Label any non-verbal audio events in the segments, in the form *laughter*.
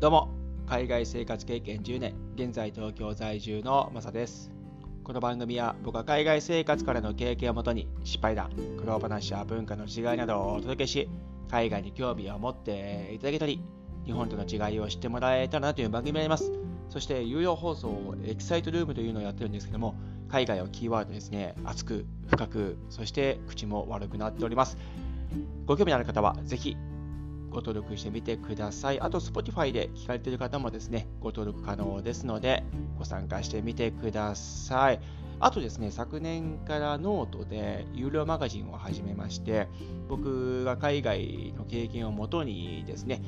どうも、海外生活経験10年、現在東京在住のマサです。この番組は僕は海外生活からの経験をもとに失敗談、苦労話や文化の違いなどをお届けし、海外に興味を持っていただけたり、日本との違いを知ってもらえたらなという番組になります。そして有料放送エキサイトルームというのをやってるんですけども、海外をキーワードですね、熱く、深く、そして口も悪くなっております。ご興味のある方はぜひご登録してみてください。あと、Spotify で聞かれている方もですね、ご登録可能ですので、ご参加してみてください。あとですね、昨年からノートで有料マガジンを始めまして、僕が海外の経験をもとにですね、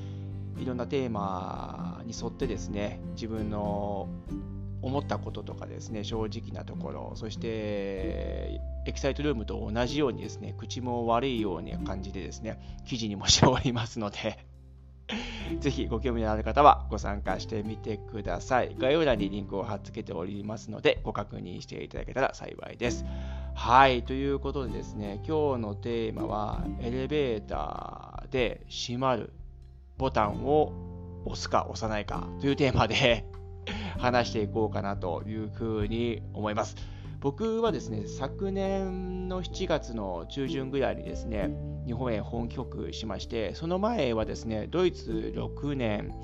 いろんなテーマに沿ってですね、自分の思ったこととかですね、正直なところ、そしてエキサイトルームと同じようにですね、口も悪いような感じでですね、記事にもしておりますので *laughs* ぜひご興味のある方はご参加してみてください。概要欄にリンクを貼っ付けておりますので、ご確認していただけたら幸いです。はい、ということでですね、今日のテーマは、エレベーターで閉まるボタンを押すか押さないかというテーマで話していこうかなというふうに思います。僕はですね、昨年の7月の中旬ぐらいにですね、日本へ本帰国しまして、その前はですね、ドイツ6年、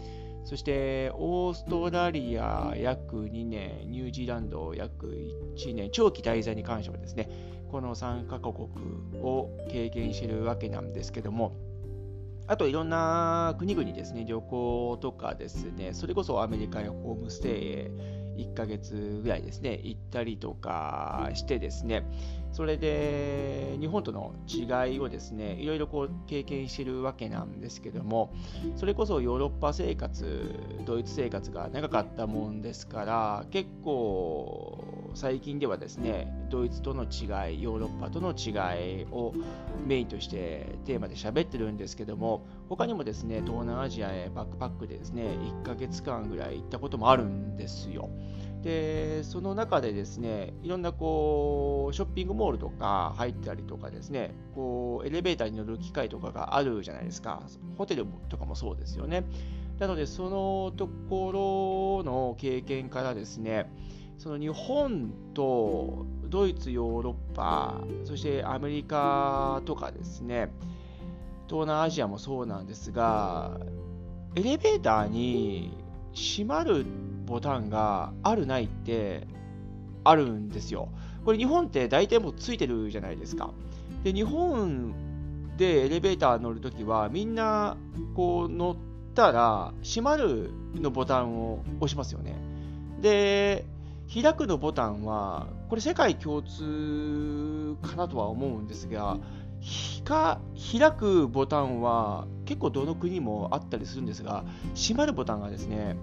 そしてオーストラリア約2年、ニュージーランド約1年、長期滞在に関してはですね、この3カ国を経験しているわけなんですけども、あといろんな国々ですね、旅行とかですね、それこそアメリカへホームステイへ1ヶ月ぐらいですね、行ったりとかしてですね、それで日本との違いをですね、いろいろこう経験してるわけなんですけども、それこそヨーロッパ生活、ドイツ生活が長かったもんですから、結構最近ではですね、ドイツとの違い、ヨーロッパとの違いをメインとしてテーマで喋ってるんですけども、他にもですね、東南アジアへバックパックでですね、1ヶ月間ぐらい行ったこともあるんですよ。で、その中でですね、いろんなこう、ショッピングモールとか入ったりとかですね、こう、エレベーターに乗る機会とかがあるじゃないですか。ホテルとかもそうですよね。なので、そのところの経験からですね、その日本とドイツ、ヨーロッパ、そしてアメリカとかですね、東南アジアもそうなんですが、エレベーターに閉まるボタンがあるないってあるんですよ。これ日本って大体もうついてるじゃないですか。で、日本でエレベーター乗るときはみんなこう乗ったら閉まるのボタンを押しますよね。で、開くのボタンは、これ世界共通かなとは思うんですが、開くボタンは結構どの国もあったりするんですが、閉まるボタンがですね、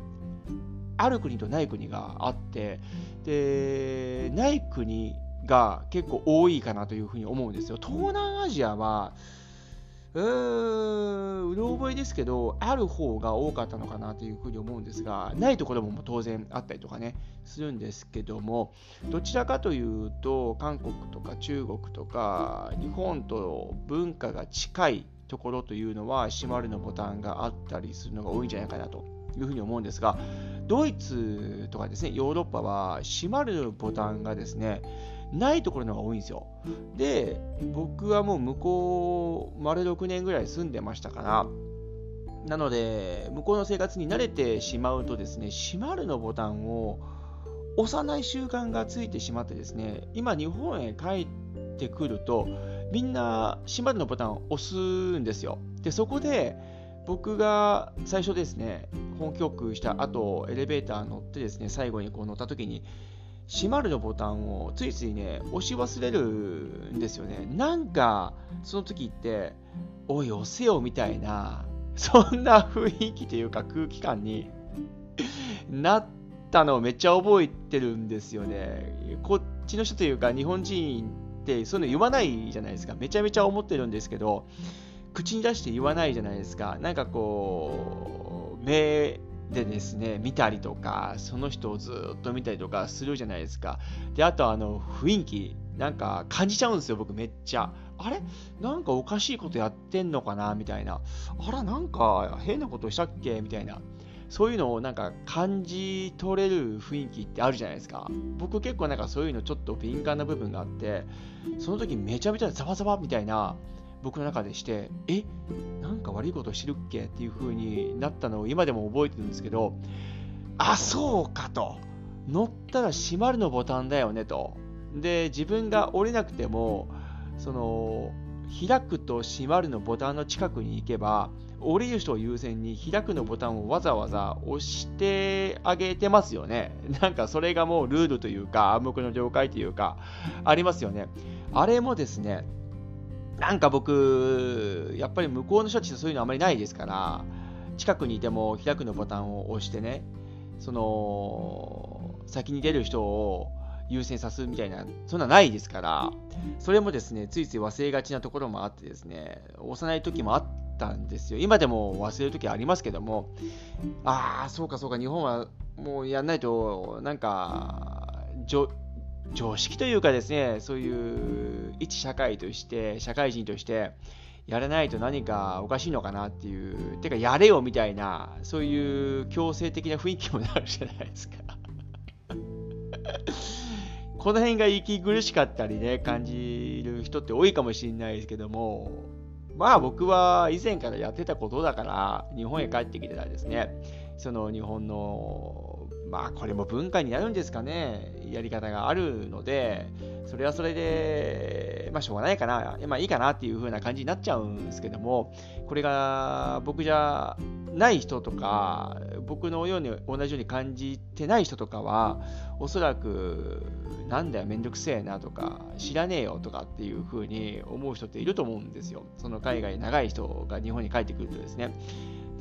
ある国とない国があって、で、ない国が結構多いかなというふうに思うんですよ。東南アジアは、うーん、うろ覚えですけど、ある方が多かったのかなというふうに思うんですが、ないところも当然あったりとかね、するんですけども、どちらかというと、韓国とか中国とか、日本と文化が近いところというのは、閉まるのボタンがあったりするのが多いんじゃないかなというふうに思うんですが、ドイツとかですね、ヨーロッパは閉まるボタンがですね、ないところのが多いんですよ。で、僕はもう向こう、丸6年ぐらい住んでましたから、なので、向こうの生活に慣れてしまうとですね、閉まるのボタンを押さない習慣がついてしまってですね、今日本へ帰ってくると、みんな閉まるのボタンを押すんですよ。で、そこで僕が最初ですね、本局した後、エレベーター乗ってですね、最後にこう乗った時に、閉まるのボタンをついついね、押し忘れるんですよね。なんか、その時って、おい、押せよみたいな、*laughs* そんな雰囲気というか空気感に *laughs* なったのをめっちゃ覚えてるんですよね。こっちの人というか、日本人ってそういうの言わないじゃないですか。めちゃめちゃ思ってるんですけど、口に出して言わないじゃないですか。なんかこう、目でですね、見たりとか、その人をずっと見たりとかするじゃないですか。で、あとあの、雰囲気、なんか感じちゃうんですよ、僕めっちゃ。あれ？なんかおかしいことやってんのかな？みたいな。あら、なんか変なことしたっけ？みたいな。そういうのをなんか感じ取れる雰囲気ってあるじゃないですか僕結構なんかそういうのちょっと敏感な部分があってその時めちゃめちゃザワザワみたいな僕の中でしてえ？なんか悪いことしてるっけっていう風になったのを今でも覚えてるんですけどあそうかと乗ったら閉まるのボタンだよねとで自分が降りなくてもその開くと閉まるのボタンの近くに行けば降りる人を優先に開くのボタンをわざわざ押してあげてますよね。*laughs* なんかそれがもうルールというか暗黙の了解というかありますよね。あれもですね、なんか僕、やっぱり向こうの人たちとそういうのあまりないですから、近くにいても開くのボタンを押してね、その先に出る人を優先さすみたいな、そんなないですから、それもですね、ついつい忘れがちなところもあってですね、押さない時もあったんですよ。今でも忘れる時ありますけども、ああ、そうかそうか、日本はもうやんないと、なんか、常識というかですね、そういう一社会として、社会人として、やらないと何かおかしいのかなっていう、てかやれよみたいな、そういう強制的な雰囲気もなるじゃないですか。*laughs* この辺が息苦しかったりね、感じる人って多いかもしれないですけども、まあ僕は以前からやってたことだから、日本へ帰ってきてたらですね、その日本の、まあこれも文化になるんですかね、やり方があるので、それはそれで、まあしょうがないかな、まあいいかなっていう風な感じになっちゃうんですけども、これが僕じゃない人とか、僕のように同じように感じてない人とかは、おそらく、なんだよ、めんどくせえなとか、知らねえよとかっていう風に思う人っていると思うんですよ。その海外長い人が日本に帰ってくるとですね。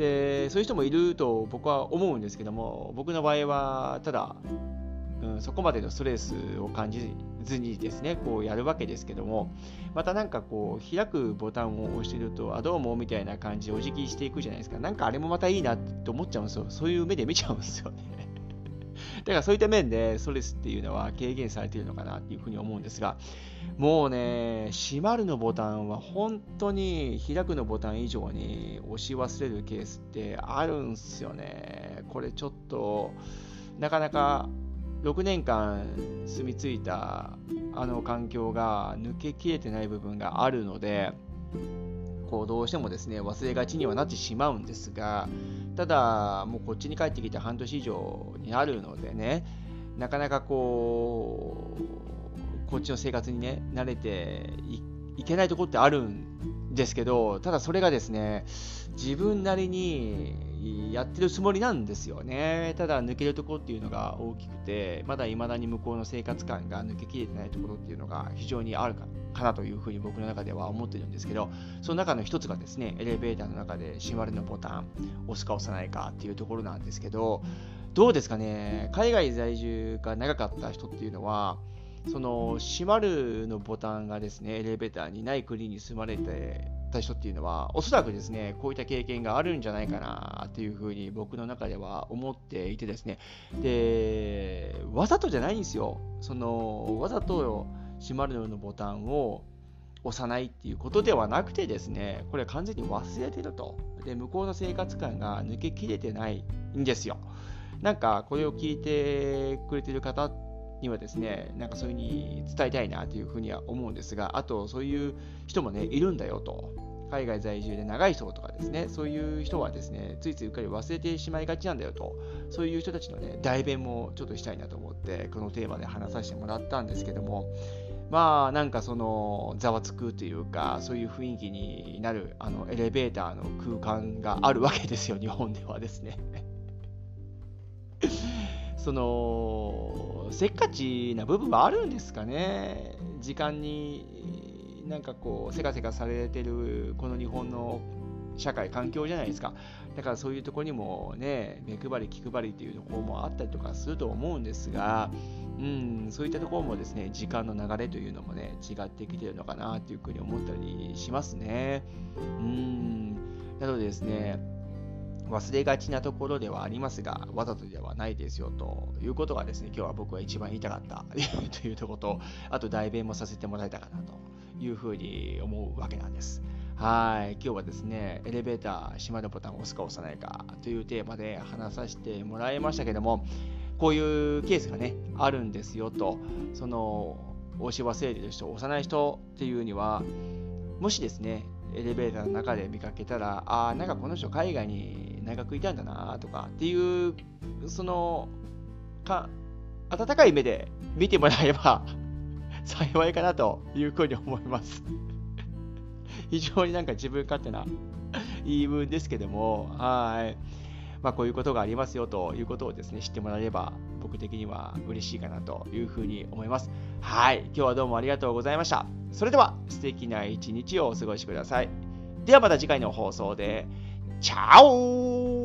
で、そういう人もいると僕は思うんですけども、僕の場合は、ただ、うん、そこまでのストレスを感じずにですね、こうやるわけですけども、またなんかこう、開くボタンを押してると、あ、どうもみたいな感じでお辞儀していくじゃないですか。なんかあれもまたいいなって思っちゃうんですよ。そういう目で見ちゃうんですよね。だからそういった面でストレスっていうのは軽減されているのかなっていうふうに思うんですが、もうね、閉まるのボタンは本当に開くのボタン以上に押し忘れるケースってあるんすよね。これちょっと、なかなか6年間住み着いたあの環境が抜けきれてない部分があるので、こうどうしてもですね忘れがちにはなってしまうんですが、ただ、もうこっちに帰ってきて半年以上になるのでね、なかなかこう、こっちの生活にね、慣れていけないところってあるんですけど、ただそれがですね、自分なりにやってるつもりなんですよね。ただ抜けるところっていうのが大きくて、まだ未だに向こうの生活感が抜けきれてないところっていうのが非常にあるかなというふうに僕の中では思ってるんですけど、その中の一つがですね、エレベーターの中で閉まるのボタン、押すか押さないかっていうところなんですけど、どうですかね、海外在住が長かった人っていうのは、その閉まるのボタンがですね、エレベーターにない国に住まれてた人っていうのは、おそらくですね、こういった経験があるんじゃないかなっていうふうに僕の中では思っていてですね、で、わざとじゃないんですよ。その、わざと閉まるのボタンを押さないっていうことではなくてですね、これ完全に忘れてると。で、向こうの生活感が抜けきれてないんですよ。なんか、これを聞いてくれてる方ってにはですね、なんかそういうふうに伝えたいなというふうには思うんですが、あとそういう人もね、いるんだよと。海外在住で長い人とかですね、そういう人はですね、ついついうっかり忘れてしまいがちなんだよと、そういう人たちのね、代弁もちょっとしたいなと思って、このテーマで話させてもらったんですけども、まあなんかそのざわつくというかそういう雰囲気になるあのエレベーターの空間があるわけですよ日本ではですね。そのせっかちな部分はあるんですかね。時間になんかこうせかせかされてるこの日本の社会環境じゃないですか。だからそういうとこにもね目配り気配りっていうところもあったりとかすると思うんですがうん、そういったところもですね、時間の流れというのもね、違ってきてるのかなというふうに思ったりしますね。うん、なのでですね、忘れがちなところではありますが、わざとではないですよということがですね、今日は僕は一番言いたかった *laughs* というところと、あと代弁もさせてもらえたかなというふうに思うわけなんです。はい、今日はですね、エレベーター閉まるボタンを押すか押さないかというテーマで話させてもらいましたけども、こういうケースがね、あるんですよと、その、押し忘れてる人、押さない人っていうには、もしですね、エレベーターの中で見かけたら、ああ、なんかこの人海外に長くいたんだなとかっていう、その、か、温かい目で見てもらえば *laughs* 幸いかなというふうに思います *laughs* 非常になんか自分勝手な言い分ですけども、はい。まあ、こういうことがありますよということをですね、知ってもらえれば、僕的には嬉しいかなというふうに思います。はい。今日はどうもありがとうございました。それでは、素敵な一日をお過ごしください。ではまた次回の放送で、Ciao!